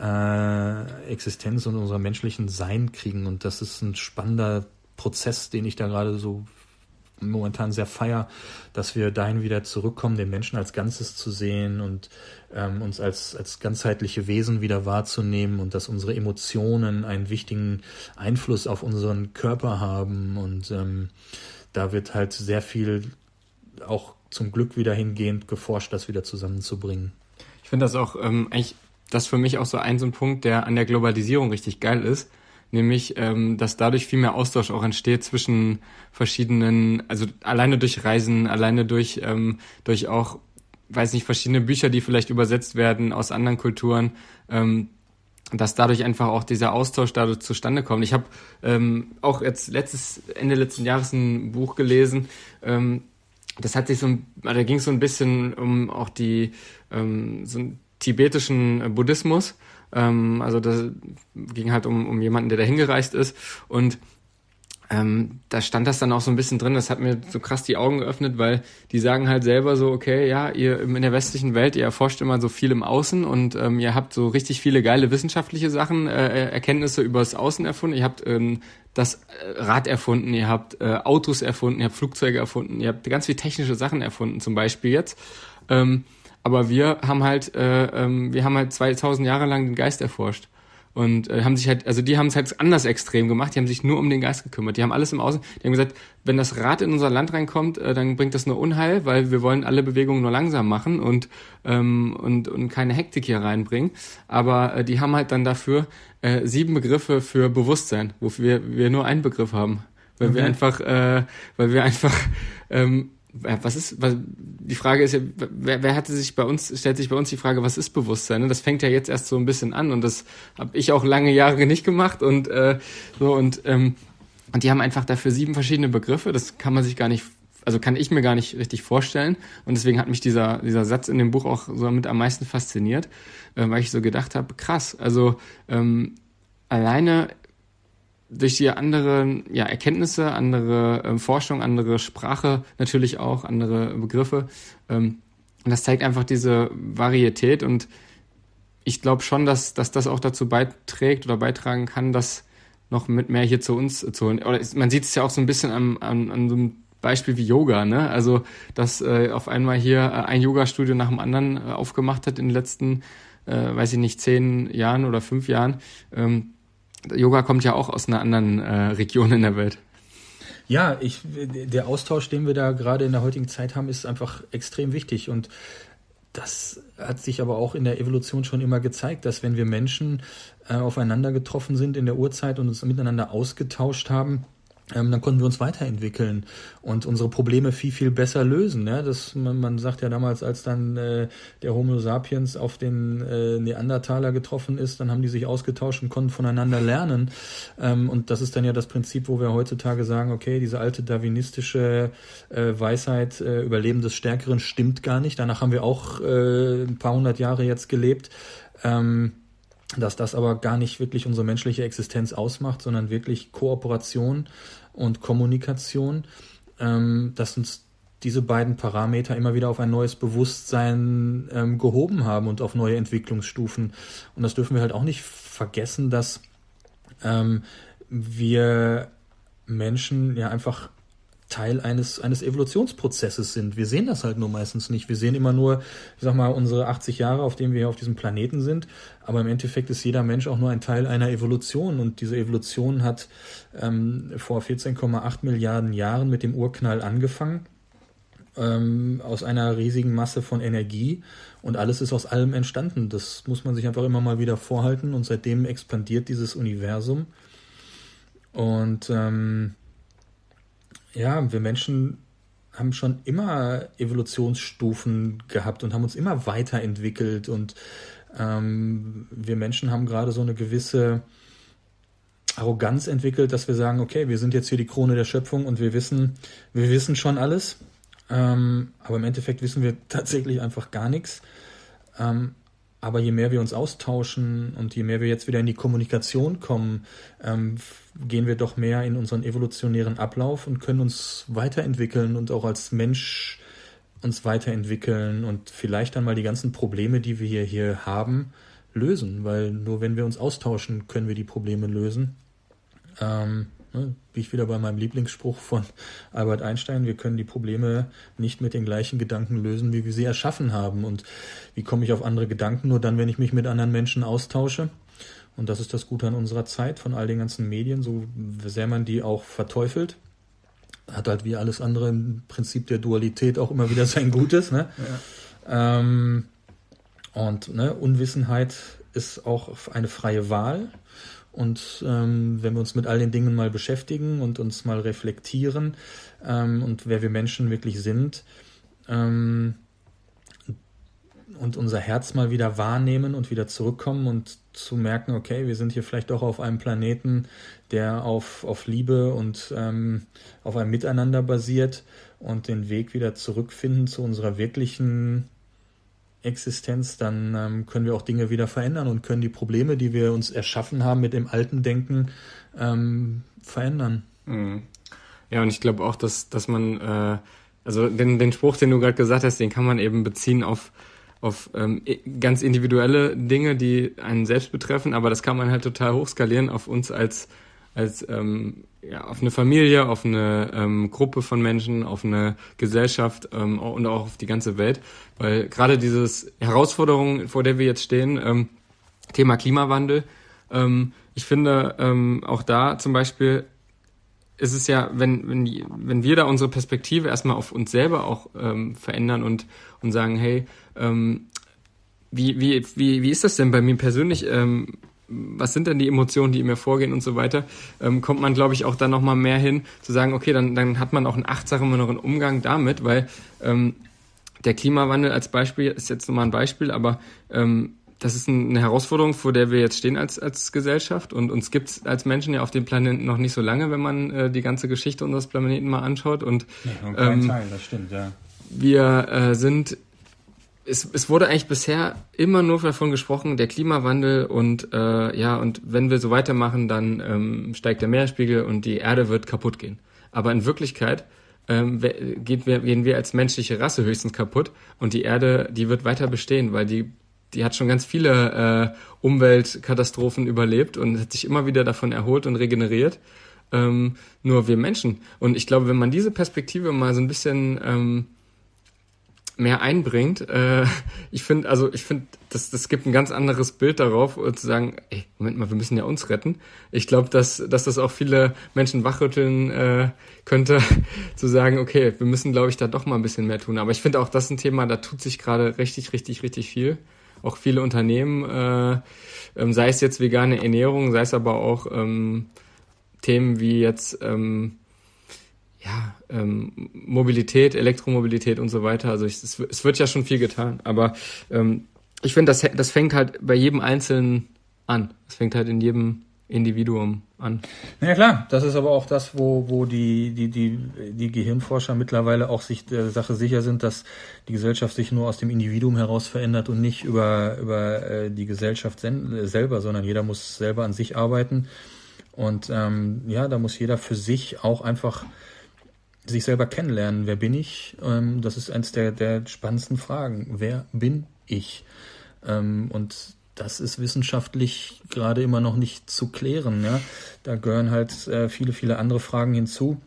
Speaker 2: äh, Existenz und unserer menschlichen Sein kriegen. Und das ist ein spannender Prozess, den ich da gerade so momentan sehr feier, dass wir dahin wieder zurückkommen, den Menschen als Ganzes zu sehen und ähm, uns als, als ganzheitliche Wesen wieder wahrzunehmen und dass unsere Emotionen einen wichtigen Einfluss auf unseren Körper haben. Und ähm, da wird halt sehr viel auch zum Glück wieder hingehend geforscht, das wieder zusammenzubringen.
Speaker 3: Ich finde das auch ähm, eigentlich, das für mich auch so ein so ein Punkt, der an der Globalisierung richtig geil ist nämlich ähm, dass dadurch viel mehr Austausch auch entsteht zwischen verschiedenen, also alleine durch Reisen, alleine durch ähm, durch auch, weiß nicht, verschiedene Bücher, die vielleicht übersetzt werden aus anderen Kulturen. Ähm, dass dadurch einfach auch dieser Austausch dadurch zustande kommt. Ich habe ähm, auch jetzt letztes Ende letzten Jahres ein Buch gelesen. Ähm, das hat sich so, da ging es so ein bisschen um auch die ähm, so einen tibetischen Buddhismus
Speaker 1: Ähm, also das ging halt um, um jemanden, der da hingereist ist. Und ähm, da stand das dann auch so ein bisschen drin, das hat mir so krass die Augen geöffnet, weil die sagen halt selber so, okay, ja, ihr in der westlichen Welt, ihr erforscht immer so viel im Außen und ähm, ihr habt so richtig viele geile wissenschaftliche Sachen, äh, Erkenntnisse übers Außen erfunden, ihr habt ähm, das äh, Rad erfunden, ihr habt äh, Autos erfunden, ihr habt Flugzeuge erfunden, ihr habt ganz viele technische Sachen erfunden, zum Beispiel jetzt. Ähm, aber wir haben halt, äh, ähm, wir haben halt 2000 Jahre lang den Geist erforscht und äh, haben sich halt, also die haben es halt anders extrem gemacht, die haben sich nur um den Geist gekümmert, die haben alles im Außen, die haben gesagt, wenn das Rad in unser Land reinkommt, äh, dann bringt das nur Unheil, weil wir wollen alle Bewegungen nur langsam machen und, ähm, und, und keine Hektik hier reinbringen, aber äh, die haben halt dann dafür äh, sieben Begriffe für Bewusstsein, wofür wir, wir nur einen Begriff haben, weil mhm. wir einfach, äh, weil wir einfach ähm, was ist, was, die Frage ist ja, wer, wer hatte sich bei uns, stellt sich bei uns die Frage, was ist Bewusstsein? Ne? Das fängt ja jetzt erst so ein bisschen an und das habe ich auch lange Jahre nicht gemacht und äh, so und ähm, und die haben einfach dafür sieben verschiedene Begriffe. Das kann man sich gar nicht, also kann ich mir gar nicht richtig vorstellen. Und deswegen hat mich dieser dieser Satz in dem Buch auch so mit am meisten fasziniert, äh, weil ich so gedacht habe, krass. Also ähm, alleine durch die anderen ja, Erkenntnisse, andere ähm, Forschung, andere Sprache natürlich auch, andere Begriffe. Ähm, und das zeigt einfach diese Varietät und ich glaube schon, dass, dass das auch dazu beiträgt oder beitragen kann, dass noch mit mehr hier zu uns zu holen. Oder man sieht es ja auch so ein bisschen an, an, an so einem Beispiel wie Yoga, ne? Also, dass äh, auf einmal hier äh, ein Yoga-Studio nach dem anderen äh, aufgemacht hat in den letzten, äh, weiß ich nicht, zehn Jahren oder fünf Jahren. Ähm, Yoga kommt ja auch aus einer anderen äh, Region in der Welt.
Speaker 2: Ja, ich, der Austausch, den wir da gerade in der heutigen Zeit haben, ist einfach extrem wichtig und das hat sich aber auch in der Evolution schon immer gezeigt, dass wenn wir Menschen äh, aufeinander getroffen sind in der Urzeit und uns miteinander ausgetauscht haben, ähm, dann konnten wir uns weiterentwickeln und unsere Probleme viel, viel besser lösen. Ne? Das, man, man sagt ja damals, als dann äh, der Homo sapiens auf den äh, Neandertaler getroffen ist, dann haben die sich ausgetauscht und konnten voneinander lernen. Ähm, und das ist dann ja das Prinzip, wo wir heutzutage sagen, okay, diese alte darwinistische äh, Weisheit, äh, Überleben des Stärkeren stimmt gar nicht. Danach haben wir auch äh, ein paar hundert Jahre jetzt gelebt. Ähm, dass das aber gar nicht wirklich unsere menschliche Existenz ausmacht, sondern wirklich Kooperation und Kommunikation, ähm, dass uns diese beiden Parameter immer wieder auf ein neues Bewusstsein ähm, gehoben haben und auf neue Entwicklungsstufen. Und das dürfen wir halt auch nicht vergessen, dass ähm, wir Menschen ja einfach Teil eines, eines Evolutionsprozesses sind. Wir sehen das halt nur meistens nicht. Wir sehen immer nur, ich sag mal, unsere 80 Jahre, auf denen wir hier auf diesem Planeten sind. Aber im Endeffekt ist jeder Mensch auch nur ein Teil einer Evolution. Und diese Evolution hat ähm, vor 14,8 Milliarden Jahren mit dem Urknall angefangen. Ähm, aus einer riesigen Masse von Energie. Und alles ist aus allem entstanden. Das muss man sich einfach immer mal wieder vorhalten. Und seitdem expandiert dieses Universum. Und ähm, ja, wir Menschen haben schon immer Evolutionsstufen gehabt und haben uns immer weiterentwickelt und ähm, wir Menschen haben gerade so eine gewisse Arroganz entwickelt, dass wir sagen, okay, wir sind jetzt hier die Krone der Schöpfung und wir wissen, wir wissen schon alles, ähm, aber im Endeffekt wissen wir tatsächlich einfach gar nichts. Ähm, aber je mehr wir uns austauschen und je mehr wir jetzt wieder in die Kommunikation kommen, ähm, gehen wir doch mehr in unseren evolutionären Ablauf und können uns weiterentwickeln und auch als Mensch uns weiterentwickeln und vielleicht dann mal die ganzen Probleme, die wir hier, haben, lösen. Weil nur wenn wir uns austauschen, können wir die Probleme lösen. Ähm, Ne, bin ich wieder bei meinem Lieblingsspruch von Albert Einstein, wir können die Probleme nicht mit den gleichen Gedanken lösen, wie wir sie erschaffen haben. Und wie komme ich auf andere Gedanken? Nur dann, wenn ich mich mit anderen Menschen austausche. Und das ist das Gute an unserer Zeit, von all den ganzen Medien, so sehr man die auch verteufelt, hat halt wie alles andere im Prinzip der Dualität auch immer wieder sein Gutes. Ne? Ja. Ähm, und ne, Unwissenheit ist auch eine freie Wahl. Und ähm, wenn wir uns mit all den Dingen mal beschäftigen und uns mal reflektieren ähm, und wer wir Menschen wirklich sind ähm, und unser Herz mal wieder wahrnehmen und wieder zurückkommen und zu merken, okay, wir sind hier vielleicht doch auf einem Planeten, der auf, auf Liebe und ähm, auf einem Miteinander basiert und den Weg wieder zurückfinden zu unserer wirklichen Existenz, dann ähm, können wir auch Dinge wieder verändern und können die Probleme, die wir uns erschaffen haben mit dem alten Denken, ähm, verändern.
Speaker 1: Mhm. Ja, und ich glaube auch, dass, dass man, äh, also den, den Spruch, den du gerade gesagt hast, den kann man eben beziehen auf, auf ähm, ganz individuelle Dinge, die einen selbst betreffen, aber das kann man halt total hochskalieren auf uns als als ähm, ja, auf eine Familie, auf eine ähm, Gruppe von Menschen, auf eine Gesellschaft ähm, und auch auf die ganze Welt. Weil gerade dieses Herausforderung, vor der wir jetzt stehen, ähm, Thema Klimawandel, ähm, ich finde ähm, auch da zum Beispiel ist es ja, wenn, wenn, wenn wir da unsere Perspektive erstmal auf uns selber auch ähm, verändern und, und sagen, hey, ähm, wie, wie, wie, wie ist das denn bei mir persönlich? Ähm, was sind denn die Emotionen, die in mir vorgehen und so weiter, ähm, kommt man, glaube ich, auch dann nochmal mehr hin, zu sagen, okay, dann, dann hat man auch einen achtsameren Umgang damit, weil ähm, der Klimawandel als Beispiel ist jetzt nochmal ein Beispiel, aber ähm, das ist eine Herausforderung, vor der wir jetzt stehen als, als Gesellschaft und uns gibt es als Menschen ja auf dem Planeten noch nicht so lange, wenn man äh, die ganze Geschichte unseres Planeten mal anschaut. Und
Speaker 2: nee, ähm, Teil, das stimmt, ja.
Speaker 1: Wir äh, sind es, es wurde eigentlich bisher immer nur davon gesprochen, der Klimawandel und äh, ja, und wenn wir so weitermachen, dann ähm, steigt der Meeresspiegel und die Erde wird kaputt gehen. Aber in Wirklichkeit ähm, geht gehen wir als menschliche Rasse höchstens kaputt und die Erde, die wird weiter bestehen, weil die, die hat schon ganz viele äh, Umweltkatastrophen überlebt und hat sich immer wieder davon erholt und regeneriert. Ähm, nur wir Menschen. Und ich glaube, wenn man diese Perspektive mal so ein bisschen ähm, mehr einbringt. Äh, ich finde, also ich finde, das, das gibt ein ganz anderes Bild darauf, uh, zu sagen, ey, Moment mal, wir müssen ja uns retten. Ich glaube, dass, dass das auch viele Menschen wachrütteln äh, könnte, zu sagen, okay, wir müssen, glaube ich, da doch mal ein bisschen mehr tun. Aber ich finde auch, das ist ein Thema, da tut sich gerade richtig, richtig, richtig viel. Auch viele Unternehmen, äh, ähm, sei es jetzt vegane Ernährung, sei es aber auch ähm, Themen wie jetzt ähm, ja, ähm, Mobilität, Elektromobilität und so weiter. Also ich, es, es wird ja schon viel getan, aber ähm, ich finde, das, das fängt halt bei jedem Einzelnen an. Es fängt halt in jedem Individuum an.
Speaker 2: Ja klar, das ist aber auch das, wo, wo die, die, die, die Gehirnforscher mittlerweile auch sich der Sache sicher sind, dass die Gesellschaft sich nur aus dem Individuum heraus verändert und nicht über, über äh, die Gesellschaft selber, sondern jeder muss selber an sich arbeiten. Und ähm, ja, da muss jeder für sich auch einfach sich selber kennenlernen. Wer bin ich? Ähm, das ist eins der, der spannendsten Fragen. Wer bin ich? Ähm, und das ist wissenschaftlich gerade immer noch nicht zu klären. Ja? Da gehören halt äh, viele, viele andere Fragen hinzu.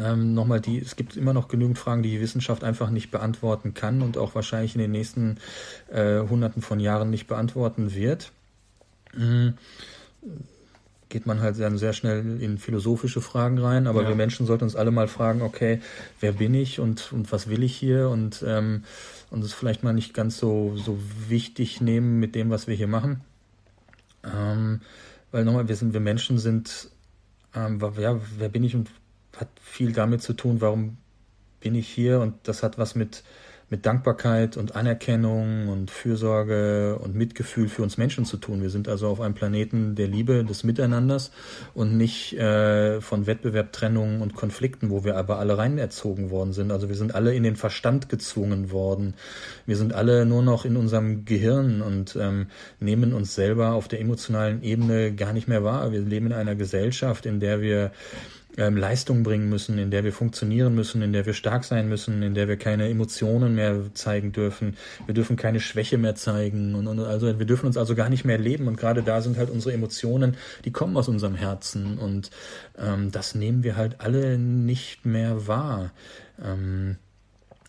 Speaker 2: Ähm, nochmal die, es gibt immer noch genügend Fragen, die die Wissenschaft einfach nicht beantworten kann und auch wahrscheinlich in den nächsten äh, Hunderten von Jahren nicht beantworten wird. Mhm geht man halt dann sehr schnell in philosophische Fragen rein. Aber ja. wir Menschen sollten uns alle mal fragen, okay, wer bin ich und, und was will ich hier? Und, ähm, und es vielleicht mal nicht ganz so, so wichtig nehmen mit dem, was wir hier machen. Ähm, weil nochmal, wir sind, wir Menschen sind, ähm, ja, wer bin ich und hat viel damit zu tun, warum bin ich hier? Und das hat was mit mit Dankbarkeit und Anerkennung und Fürsorge und Mitgefühl für uns Menschen zu tun. Wir sind also auf einem Planeten der Liebe, des Miteinanders und nicht äh, von Wettbewerb, Trennung und Konflikten, wo wir aber alle rein erzogen worden sind. Also wir sind alle in den Verstand gezwungen worden. Wir sind alle nur noch in unserem Gehirn und ähm, nehmen uns selber auf der emotionalen Ebene gar nicht mehr wahr. Wir leben in einer Gesellschaft, in der wir ähm, Leistung bringen müssen, in der wir funktionieren müssen, in der wir stark sein müssen, in der wir keine Emotionen mehr zeigen dürfen. Wir dürfen keine Schwäche mehr zeigen und, und also wir dürfen uns also gar nicht mehr leben und gerade da sind halt unsere Emotionen, die kommen aus unserem Herzen und ähm, das nehmen wir halt alle nicht mehr wahr. Ähm,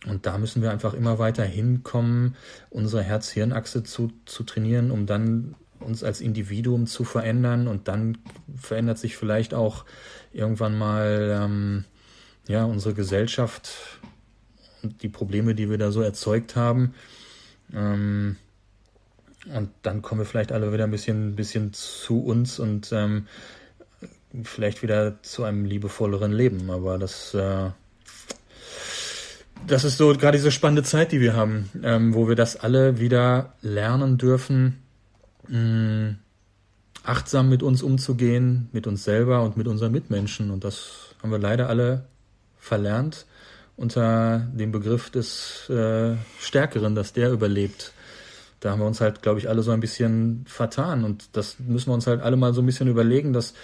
Speaker 2: und da müssen wir einfach immer weiter hinkommen, unsere Herz-Hirn-Achse zu, zu trainieren, um dann uns als Individuum zu verändern und dann verändert sich vielleicht auch irgendwann mal ähm, ja unsere Gesellschaft und die Probleme, die wir da so erzeugt haben. Ähm, und dann kommen wir vielleicht alle wieder ein bisschen, bisschen zu uns und ähm, vielleicht wieder zu einem liebevolleren Leben. Aber das, äh, das ist so gerade diese spannende Zeit, die wir haben, ähm, wo wir das alle wieder lernen dürfen, mh, achtsam mit uns umzugehen, mit uns selber und mit unseren Mitmenschen. Und das haben wir leider alle verlernt. unter dem Begriff des äh, Stärkeren, dass der überlebt. Da haben wir uns halt, glaube ich, alle so ein bisschen vertan. Und das müssen wir uns halt alle mal so ein bisschen überlegen, dass,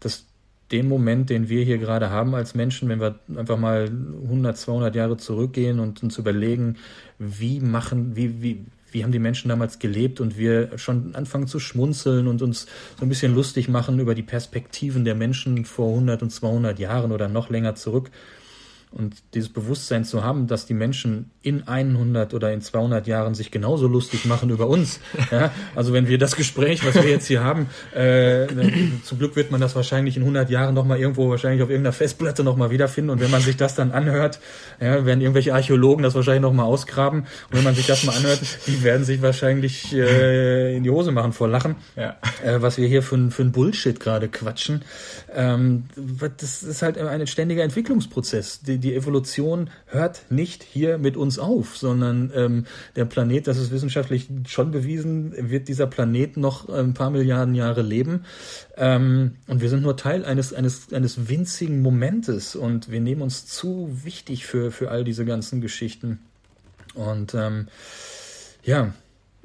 Speaker 2: dass den Moment, den wir hier gerade haben als Menschen, wenn wir einfach mal 100, 200 Jahre zurückgehen und uns überlegen, wie machen, wie, wie, wie haben die Menschen damals gelebt und wir schon anfangen zu schmunzeln und uns so ein bisschen lustig machen über die Perspektiven der Menschen vor 100 und 200 Jahren oder noch länger zurück. Und dieses Bewusstsein zu haben, dass die Menschen in 100 oder in 200 Jahren sich genauso lustig machen über uns. Ja? Also wenn wir das Gespräch, was wir jetzt hier haben, äh, zum Glück wird man das wahrscheinlich in 100 Jahren nochmal irgendwo, wahrscheinlich auf irgendeiner Festplatte nochmal wiederfinden. Und wenn man sich das dann anhört, ja, werden irgendwelche Archäologen das wahrscheinlich nochmal ausgraben. Und wenn man sich das mal anhört, die werden sich wahrscheinlich äh, in die Hose machen vor Lachen. Ja. Äh, was wir hier für, für ein Bullshit gerade quatschen. Ähm, das ist halt ein ständiger Entwicklungsprozess. Die, die Evolution hört nicht hier mit uns auf, sondern ähm, der Planet, das ist wissenschaftlich schon bewiesen, wird dieser Planet noch ein paar Milliarden Jahre leben. Ähm, und wir sind nur Teil eines, eines, eines winzigen Momentes und wir nehmen uns zu wichtig für, für all diese ganzen Geschichten. Und ähm, ja,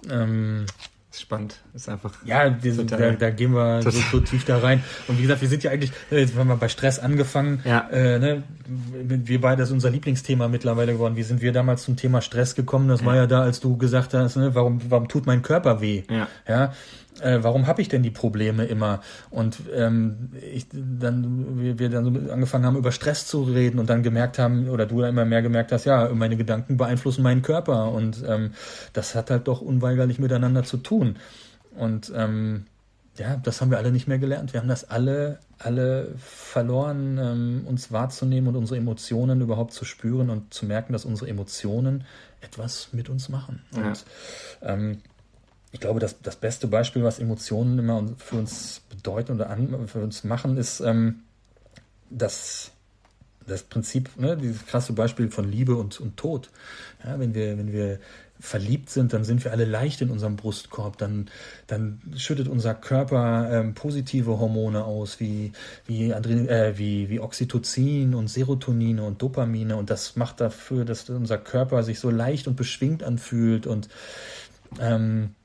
Speaker 2: ähm,
Speaker 1: ist spannend. Ist einfach.
Speaker 2: Ja, diese, da, da gehen wir so, so, tief da rein. Und wie gesagt, wir sind ja eigentlich, äh, jetzt haben wir bei Stress angefangen. Ja. Äh, ne, wir beide, das ist unser Lieblingsthema mittlerweile geworden. Wie sind wir damals zum Thema Stress gekommen? Das ja. war ja da, als du gesagt hast, ne, warum, warum tut mein Körper weh? Ja. ja äh, warum habe ich denn die Probleme immer? Und ähm, ich dann wir, wir dann so angefangen haben über Stress zu reden und dann gemerkt haben oder du immer mehr gemerkt hast, ja, meine Gedanken beeinflussen meinen Körper und ähm, das hat halt doch unweigerlich miteinander zu tun. Und ähm, ja, das haben wir alle nicht mehr gelernt. Wir haben das alle, alle verloren, ähm, uns wahrzunehmen und unsere Emotionen überhaupt zu spüren und zu merken, dass unsere Emotionen etwas mit uns machen. Ja. Und ähm, ich glaube, das, das beste Beispiel, was Emotionen immer für uns bedeuten oder an, für uns machen, ist ähm, das, das Prinzip, ne, dieses krasse Beispiel von Liebe und, und Tod. Ja, wenn wir, wenn wir verliebt sind, dann sind wir alle leicht in unserem Brustkorb, dann, dann schüttet unser Körper ähm, positive Hormone aus, wie, wie, Adren äh, wie, wie Oxytocin und Serotonine und Dopamine und das macht dafür, dass unser Körper sich so leicht und beschwingt anfühlt und ähm,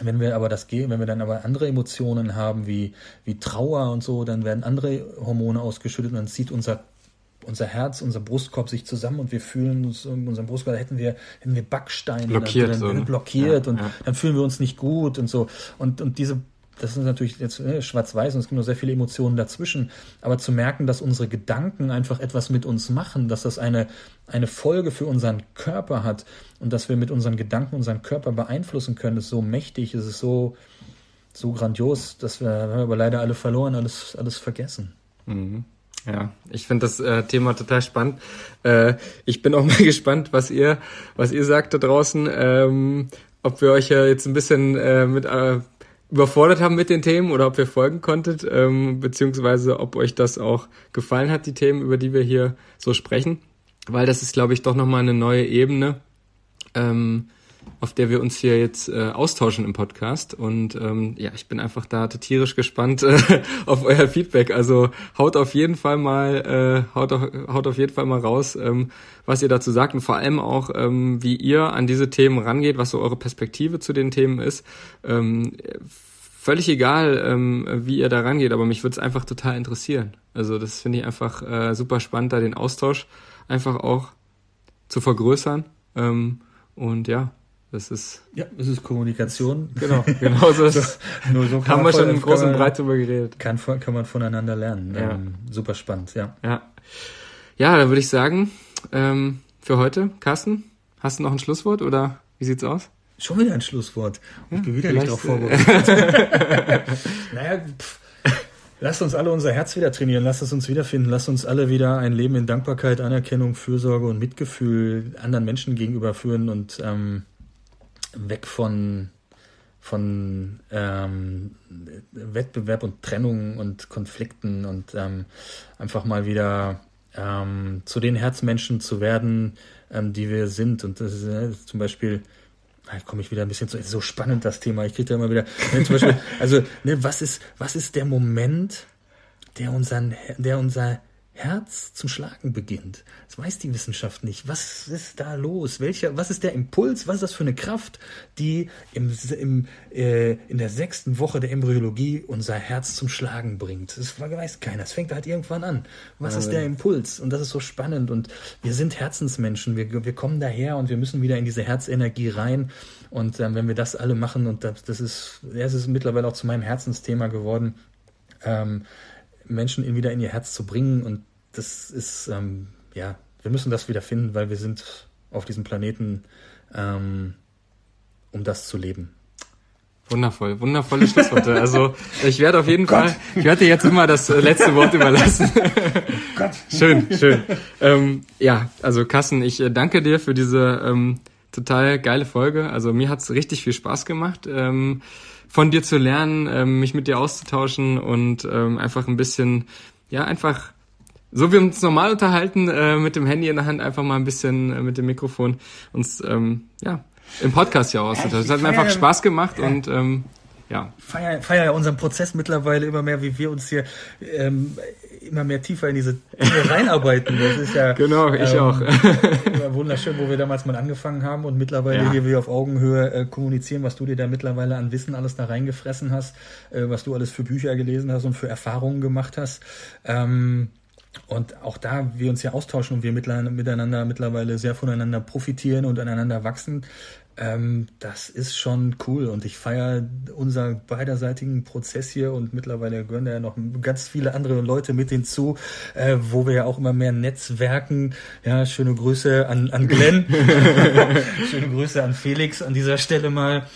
Speaker 2: wenn wir aber das gehen, wenn wir dann aber andere Emotionen haben, wie, wie Trauer und so, dann werden andere Hormone ausgeschüttet und dann zieht unser unser Herz, unser Brustkorb sich zusammen und wir fühlen uns in unserem Brustkorb, hätten wir, hätten wir Backsteine
Speaker 1: blockiert, dann,
Speaker 2: so, ne? blockiert ja, und ja. dann fühlen wir uns nicht gut und so. Und, und diese das ist natürlich jetzt äh, schwarz-weiß und es gibt noch sehr viele Emotionen dazwischen, aber zu merken, dass unsere Gedanken einfach etwas mit uns machen, dass das eine, eine Folge für unseren Körper hat und dass wir mit unseren Gedanken unseren Körper beeinflussen können, ist so mächtig, ist es so, so grandios, dass wir, aber leider alle verloren, alles, alles vergessen.
Speaker 1: Mhm. Ja, ich finde das äh, Thema total spannend. Äh, ich bin auch mal gespannt, was ihr, was ihr sagt da draußen. Ähm, ob wir euch ja jetzt ein bisschen äh, mit äh, überfordert haben mit den Themen oder ob ihr folgen konntet, ähm, beziehungsweise ob euch das auch gefallen hat, die Themen, über die wir hier so sprechen. Weil das ist, glaube ich, doch nochmal eine neue Ebene, ähm, auf der wir uns hier jetzt äh, austauschen im Podcast. Und ähm, ja, ich bin einfach da tierisch gespannt äh, auf euer Feedback. Also haut auf jeden Fall mal, äh, haut, auf, haut auf jeden Fall mal raus, ähm, was ihr dazu sagt und vor allem auch, ähm, wie ihr an diese Themen rangeht, was so eure Perspektive zu den Themen ist. Ähm, völlig egal, ähm, wie ihr da rangeht, aber mich würde es einfach total interessieren. Also das finde ich einfach äh, super spannend, da den Austausch einfach auch zu vergrößern. Ähm, und ja, das ist.
Speaker 2: Ja, das ist Kommunikation.
Speaker 1: Genau, genau so,
Speaker 2: ist, so Nur so
Speaker 1: haben wir schon im Großen und Breit drüber geredet.
Speaker 2: Kann, kann man voneinander lernen. Ja. Ähm, super spannend, ja.
Speaker 1: Ja, ja dann würde ich sagen, ähm, für heute, Carsten, hast du noch ein Schlusswort oder wie sieht's aus?
Speaker 2: Schon wieder ein Schlusswort. Ich ja, bin wieder nicht darauf vorbereitet. naja, pff. Lasst uns alle unser Herz wieder trainieren, lasst es uns wiederfinden, lasst uns alle wieder ein Leben in Dankbarkeit, Anerkennung, Fürsorge und Mitgefühl anderen Menschen gegenüber führen und ähm, weg von, von ähm, Wettbewerb und Trennung und Konflikten und ähm, einfach mal wieder ähm, zu den Herzmenschen zu werden, ähm, die wir sind. Und das ist äh, zum Beispiel da komme ich wieder ein bisschen zu, so spannend das Thema. Ich kriege da immer wieder, ne, zum Beispiel, also, ne, was ist, was ist der Moment, der unseren, der unser Herz zum Schlagen beginnt. Das weiß die Wissenschaft nicht. Was ist da los? Welcher, was ist der Impuls? Was ist das für eine Kraft, die im, im, äh, in der sechsten Woche der Embryologie unser Herz zum Schlagen bringt? Das weiß keiner. Es fängt halt irgendwann an. Was ist der Impuls? Und das ist so spannend. Und wir sind Herzensmenschen. Wir, wir kommen daher und wir müssen wieder in diese Herzenergie rein. Und ähm, wenn wir das alle machen, und das, das ist, ja, es ist mittlerweile auch zu meinem Herzensthema geworden, ähm, Menschen in, wieder in ihr Herz zu bringen und das ist, ähm, ja, wir müssen das wieder finden, weil wir sind auf diesem Planeten, ähm, um das zu leben.
Speaker 1: Wundervoll, wundervolle Schlussworte. Also ich werde auf jeden oh Fall, ich werde dir jetzt immer das äh, letzte Wort überlassen. Oh schön, schön. Ähm, ja, also Kassen, ich äh, danke dir für diese ähm, total geile Folge. Also mir hat's richtig viel Spaß gemacht, ähm, von dir zu lernen, ähm, mich mit dir auszutauschen und ähm, einfach ein bisschen, ja, einfach so wie wir uns normal unterhalten, äh, mit dem Handy in der Hand, einfach mal ein bisschen äh, mit dem Mikrofon uns ähm, ja im Podcast ja auszutauschen. Es hat mir einfach Spaß gemacht ja. und ähm, ja.
Speaker 2: Feier, feier ja unseren Prozess mittlerweile immer mehr, wie wir uns hier ähm, immer mehr tiefer in diese Dinge reinarbeiten. Das ist ja
Speaker 1: genau, ich ähm, auch.
Speaker 2: wunderschön, wo wir damals mal angefangen haben und mittlerweile ja. hier wie auf Augenhöhe äh, kommunizieren, was du dir da mittlerweile an Wissen alles da reingefressen hast, äh, was du alles für Bücher gelesen hast und für Erfahrungen gemacht hast. Ähm, und auch da wir uns ja austauschen und wir miteinander mittlerweile sehr voneinander profitieren und aneinander wachsen, ähm, das ist schon cool. Und ich feiere unser beiderseitigen Prozess hier und mittlerweile gehören da ja noch ganz viele andere Leute mit hinzu, äh, wo wir ja auch immer mehr Netzwerken. Ja, schöne Grüße an, an Glenn. schöne Grüße an Felix an dieser Stelle mal.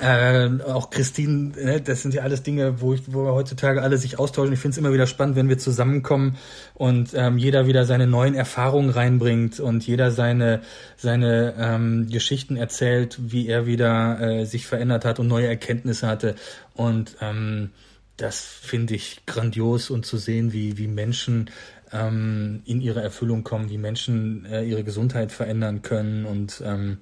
Speaker 2: Äh, auch Christine, ne, das sind ja alles Dinge, wo, ich, wo wir heutzutage alle sich austauschen. Ich finde es immer wieder spannend, wenn wir zusammenkommen und ähm, jeder wieder seine neuen Erfahrungen reinbringt und jeder seine, seine ähm, Geschichten erzählt, wie er wieder äh, sich verändert hat und neue Erkenntnisse hatte. Und ähm, das finde ich grandios und zu sehen, wie, wie Menschen ähm, in ihre Erfüllung kommen, wie Menschen äh, ihre Gesundheit verändern können und ähm,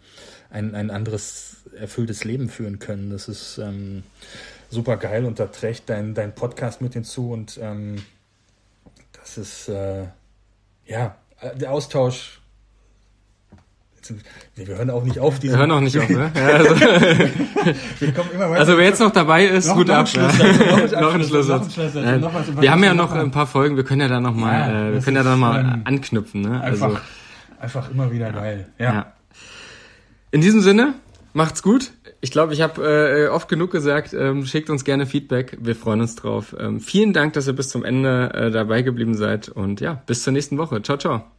Speaker 2: ein, ein anderes erfülltes Leben führen können. Das ist ähm, super geil und da trägt dein, dein Podcast mit hinzu und ähm, das ist äh, ja der Austausch. Wir hören auch nicht auf.
Speaker 1: Wir hören auch nicht auf, ne? Ja, also, wir kommen immer weiter. Also wer jetzt noch dabei ist, noch, gut noch ab. Ein noch ein Schlusssatz. Wir haben ja noch ein paar Folgen. Wir können ja da noch mal, ja, äh, wir können ja da mal anknüpfen. Ne?
Speaker 2: Einfach, also, einfach immer wieder geil. ja. ja.
Speaker 1: In diesem Sinne, macht's gut. Ich glaube, ich habe äh, oft genug gesagt, ähm, schickt uns gerne Feedback. Wir freuen uns drauf. Ähm, vielen Dank, dass ihr bis zum Ende äh, dabei geblieben seid. Und ja, bis zur nächsten Woche. Ciao, ciao.